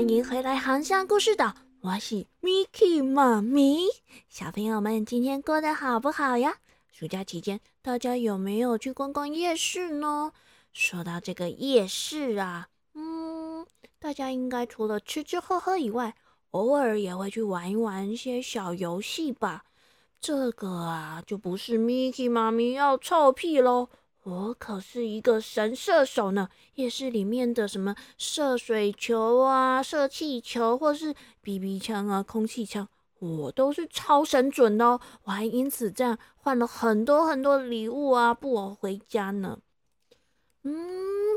欢迎回来航向故事岛，我是 Miki 妈咪。小朋友们，今天过得好不好呀？暑假期间，大家有没有去逛逛夜市呢？说到这个夜市啊，嗯，大家应该除了吃吃喝喝以外，偶尔也会去玩一玩一些小游戏吧。这个啊，就不是 Miki 妈咪要臭屁喽。我可是一个神射手呢！夜市里面的什么射水球啊、射气球，或是 BB 枪啊、空气枪，我都是超神准的哦！我还因此这样换了很多很多礼物啊，布偶回家呢。嗯，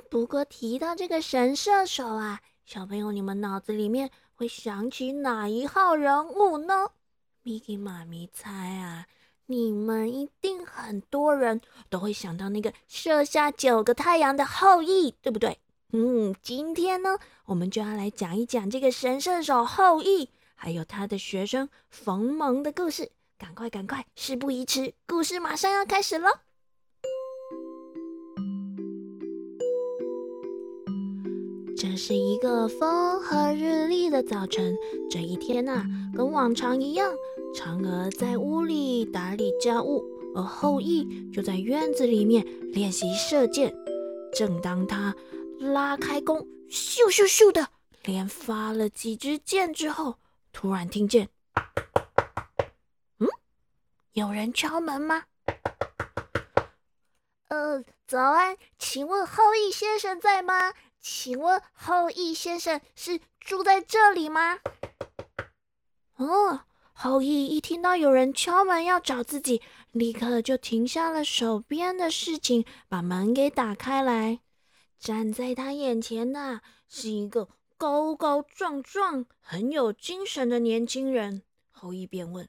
不过提到这个神射手啊，小朋友，你们脑子里面会想起哪一号人物呢？Miki 妈咪猜啊。你们一定很多人都会想到那个射下九个太阳的后羿，对不对？嗯，今天呢，我们就要来讲一讲这个神射手后羿，还有他的学生冯蒙的故事。赶快，赶快，事不宜迟，故事马上要开始了。这是一个风和日丽的早晨，这一天呐，跟往常一样。嫦娥在屋里打理家务，而后羿就在院子里面练习射箭。正当他拉开弓，咻咻咻的连发了几支箭之后，突然听见，嗯，有人敲门吗？呃，早安，请问后羿先生在吗？请问后羿先生是住在这里吗？哦。后羿一听到有人敲门要找自己，立刻就停下了手边的事情，把门给打开来。站在他眼前的是一个高高壮壮、很有精神的年轻人。后羿便问：“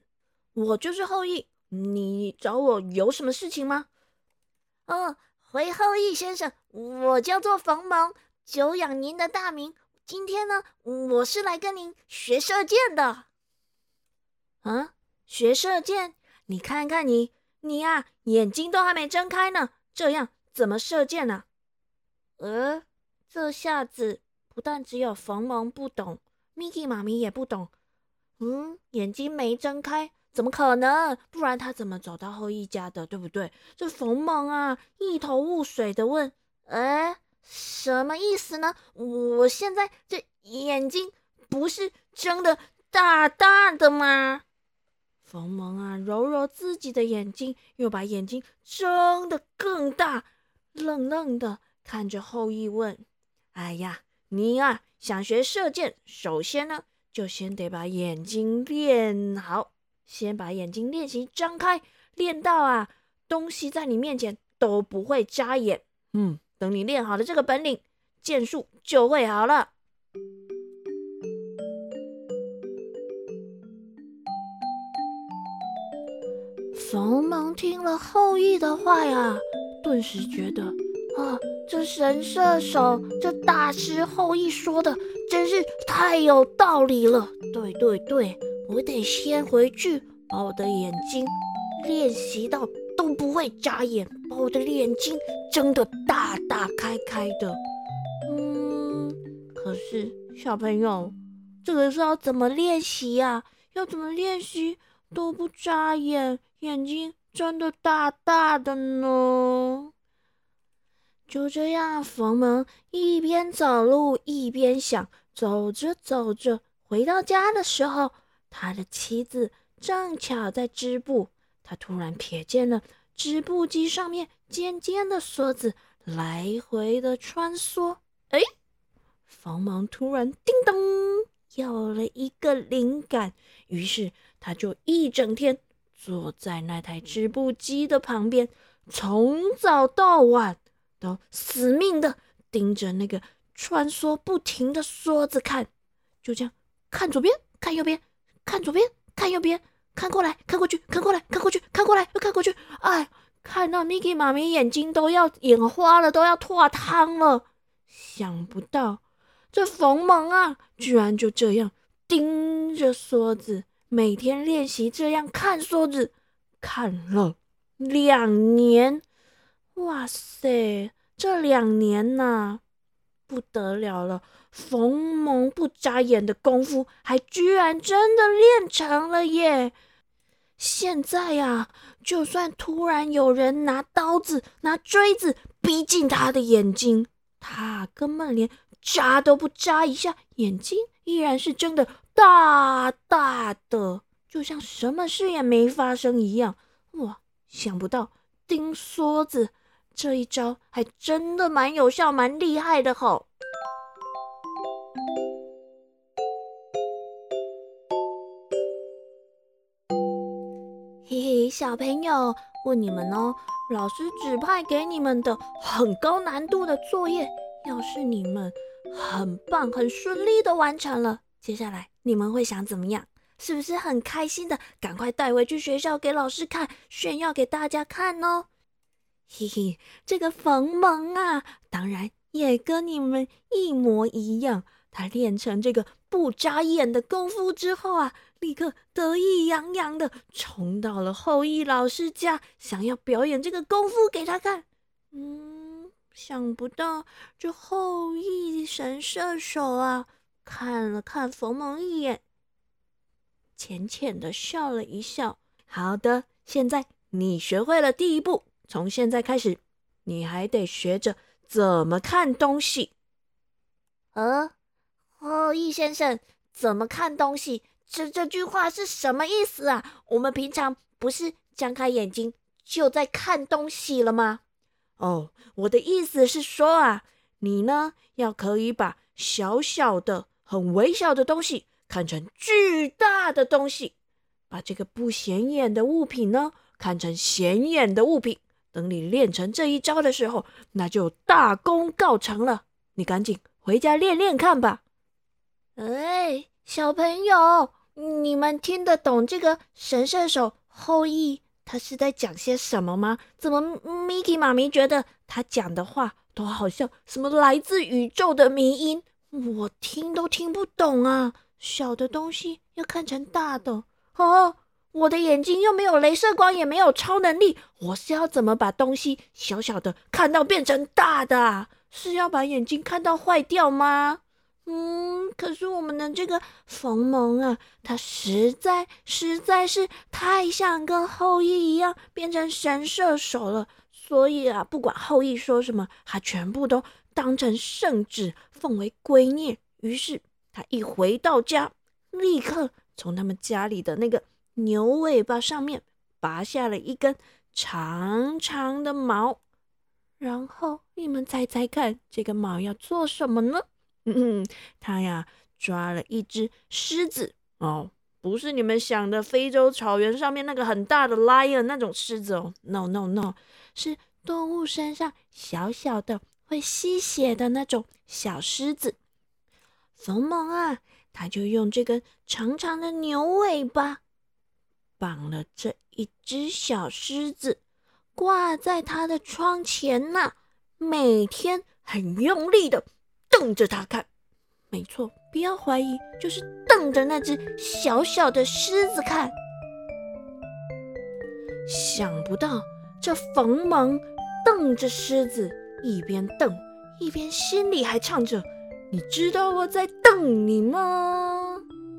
我就是后羿，你找我有什么事情吗？”“哦，回后羿先生，我叫做冯蒙，久仰您的大名。今天呢，我是来跟您学射箭的。”啊，学射箭？你看看你，你呀，眼睛都还没睁开呢，这样怎么射箭呢？呃，这下子不但只有冯蒙不懂，Miki 妈咪也不懂。嗯，眼睛没睁开，怎么可能？不然他怎么走到后羿家的，对不对？这冯蒙啊，一头雾水的问：“哎，什么意思呢？我现在这眼睛不是睁的大大的吗？”冯蒙啊，揉揉自己的眼睛，又把眼睛睁得更大，愣愣的看着后羿问：“哎呀，你啊，想学射箭，首先呢，就先得把眼睛练好，先把眼睛练习张开，练到啊，东西在你面前都不会扎眼。嗯，等你练好了这个本领，剑术就会好了。”冯蒙听了后羿的话呀，顿时觉得啊，这神射手这大师后羿说的真是太有道理了。对对对，我得先回去把我的眼睛练习到都不会眨眼，把我的眼睛睁得大大开开的。嗯，可是小朋友，这个是要怎么练习呀？要怎么练习都不眨眼？眼睛睁得大大的呢。就这样，冯蒙一边走路一边想。走着走着，回到家的时候，他的妻子正巧在织布。他突然瞥见了织布机上面尖尖的梭子来回的穿梭。哎，冯蒙突然叮咚有了一个灵感，于是他就一整天。坐在那台织布机的旁边，从早到晚都死命的盯着那个穿梭不停的梭子看，就这样看左边，看右边，看左边，看右边，看过来，看过去，看过来，看过去，看过来，又看过去，哎，看到 Miki 妈咪眼睛都要眼花了，都要脱汤了。想不到这冯蒙啊，居然就这样盯着梭子。每天练习这样看梭子，看了两年，哇塞，这两年呐，不得了了！冯蒙不眨眼的功夫，还居然真的练成了耶！现在呀，就算突然有人拿刀子、拿锥子逼近他的眼睛，他根本连眨都不眨一下，眼睛依然是睁得大大的，就像什么事也没发生一样。哇，想不到钉梭子这一招还真的蛮有效、蛮厉害的吼！嘿嘿，小朋友，问你们哦，老师指派给你们的很高难度的作业，要是你们很棒、很顺利的完成了，接下来你们会想怎么样？是不是很开心的？赶快带回去学校给老师看，炫耀给大家看哦！嘿嘿，这个冯蒙啊，当然也跟你们一模一样。他练成这个不眨眼的功夫之后啊，立刻得意洋洋的冲到了后羿老师家，想要表演这个功夫给他看。嗯，想不到这后羿神射手啊，看了看冯蒙一眼。浅浅的笑了一笑。好的，现在你学会了第一步。从现在开始，你还得学着怎么看东西。呃，哦，易先生，怎么看东西？这这句话是什么意思啊？我们平常不是张开眼睛就在看东西了吗？哦，我的意思是说啊，你呢要可以把小小的、很微小的东西。看成巨大的东西，把这个不显眼的物品呢看成显眼的物品。等你练成这一招的时候，那就大功告成了。你赶紧回家练练看吧。哎，小朋友，你们听得懂这个神射手后羿他是在讲些什么吗？怎么 Miki 妈咪觉得他讲的话都好像什么来自宇宙的迷音，我听都听不懂啊！小的东西要看成大的哦，我的眼睛又没有镭射光，也没有超能力，我是要怎么把东西小小的看到变成大的？是要把眼睛看到坏掉吗？嗯，可是我们的这个冯蒙啊，他实在实在是太想跟后羿一样变成神射手了，所以啊，不管后羿说什么，他全部都当成圣旨，奉为圭臬。于是。他一回到家，立刻从他们家里的那个牛尾巴上面拔下了一根长长的毛，然后你们猜猜看，这个毛要做什么呢？嗯，他呀抓了一只狮子哦，不是你们想的非洲草原上面那个很大的 lion 那种狮子哦，no no no，是动物身上小小的会吸血的那种小狮子。冯蒙啊，他就用这根长长的牛尾巴绑了这一只小狮子，挂在他的窗前呐。每天很用力的瞪着他看，没错，不要怀疑，就是瞪着那只小小的狮子看。想不到这冯蒙瞪着狮子，一边瞪一边心里还唱着。你知道我在瞪你吗？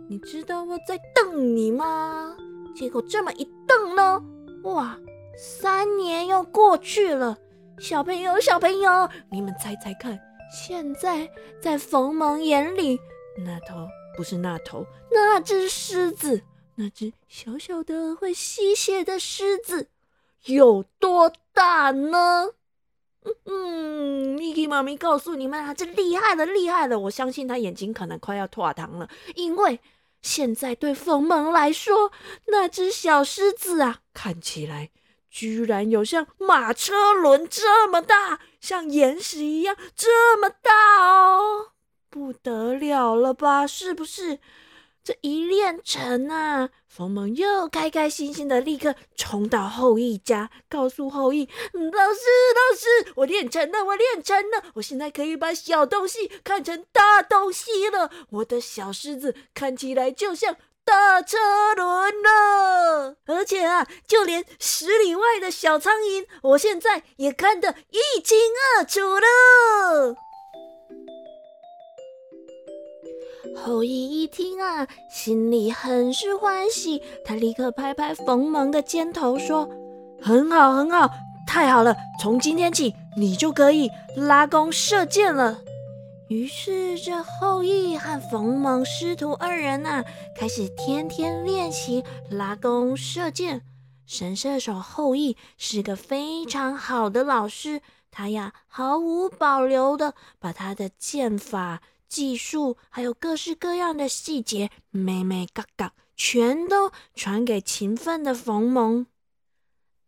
你知道我在瞪你吗？结果这么一瞪呢，哇，三年又过去了。小朋友，小朋友，你们猜猜看，现在在冯蒙眼里，那头不是那头，那只狮子，那只小小的会吸血的狮子，有多大呢？嗯，Miki 妈咪告诉你们啊，这厉害了，厉害了！我相信他眼睛可能快要脱糖了，因为现在对冯蒙来说，那只小狮子啊，看起来居然有像马车轮这么大，像岩石一样这么大哦，不得了了吧？是不是？这一练成啊，冯蒙又开开心心的立刻冲到后羿家，告诉后羿：“老师，老师，我练成了，我练成了，我现在可以把小东西看成大东西了。我的小狮子看起来就像大车轮了，而且啊，就连十里外的小苍蝇，我现在也看得一清二楚了。”后羿一听啊，心里很是欢喜，他立刻拍拍冯蒙的肩头说：“很好，很好，太好了！从今天起，你就可以拉弓射箭了。”于是，这后羿和冯蒙师徒二人呐，开始天天练习拉弓射箭。神射手后羿是个非常好的老师，他呀毫无保留的把他的剑法、技术，还有各式各样的细节，每每嘎嘎，全都传给勤奋的冯蒙。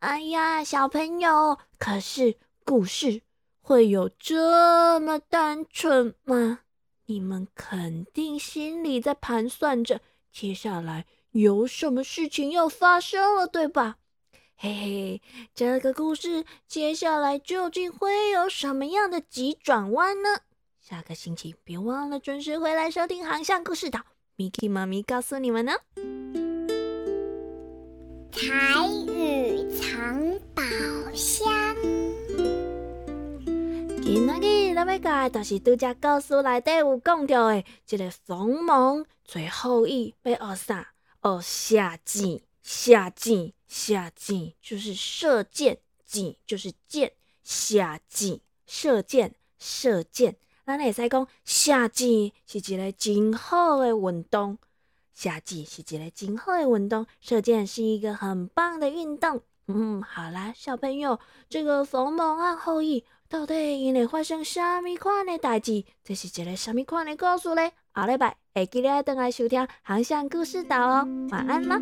哎呀，小朋友，可是故事。会有这么单纯吗？你们肯定心里在盘算着，接下来有什么事情要发生了，对吧？嘿嘿，这个故事接下来究竟会有什么样的急转弯呢？下个星期别忘了准时回来收听《航向故事岛》，Miki 妈咪告诉你们呢。彩雨藏宝箱。今仔日咱要讲的，就是拄则故事内底有讲到的，这个冯蒙最后羿要学啥？学射箭，射箭，射箭就是射箭，箭就是箭，射箭，射箭，射箭。咱会使讲，射箭是一个真好的运动，射箭是一个真好的运动，射箭是一个很棒的运动。嗯，好啦，小朋友，这个冯蒙和后羿。到底因会发生啥物款的代志？这是一个啥物款的故事呢？下礼拜会记得等来收听《航向故事岛》哦，晚安啦！